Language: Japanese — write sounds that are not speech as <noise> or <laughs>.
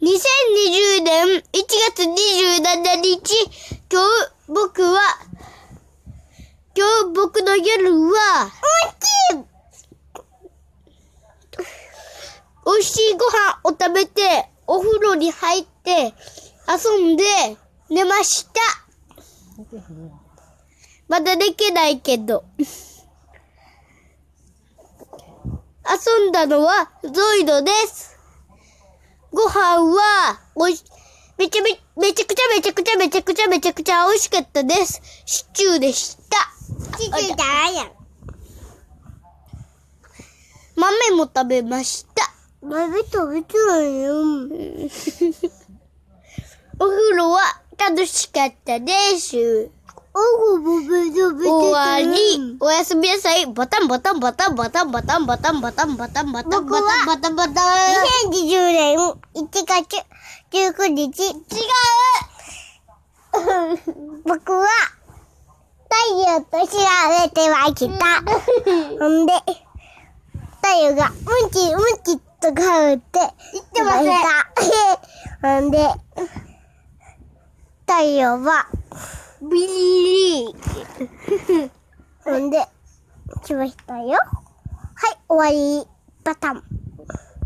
2020年1月27日、今日僕は、今日僕の夜は、美味しいご飯を食べて、お風呂に入って、遊んで、寝ました。まだできないけど。遊んだのはゾイドです。ご飯は、おいし、めちゃめ、めちゃくちゃめちゃくちゃめちゃくちゃめちゃくちゃ美味しかったです。シチューでした。シチューじゃないやん。豆も食べました。豆食べてないよ。<laughs> お風呂は楽しかったです。終たわり。おやすみなさい。バタンバタンバタンバタンバタンバタンバタンバタンバタンバタンバタンバタンバタン。2020年1月19日。違う僕は太陽と調べてました。ほんで、太陽がうんちうんちとか打って言ってません <laughs> ほんで、太陽は、ビリー。<laughs> ほんで、来ましたよ。はい、終わり。バタン。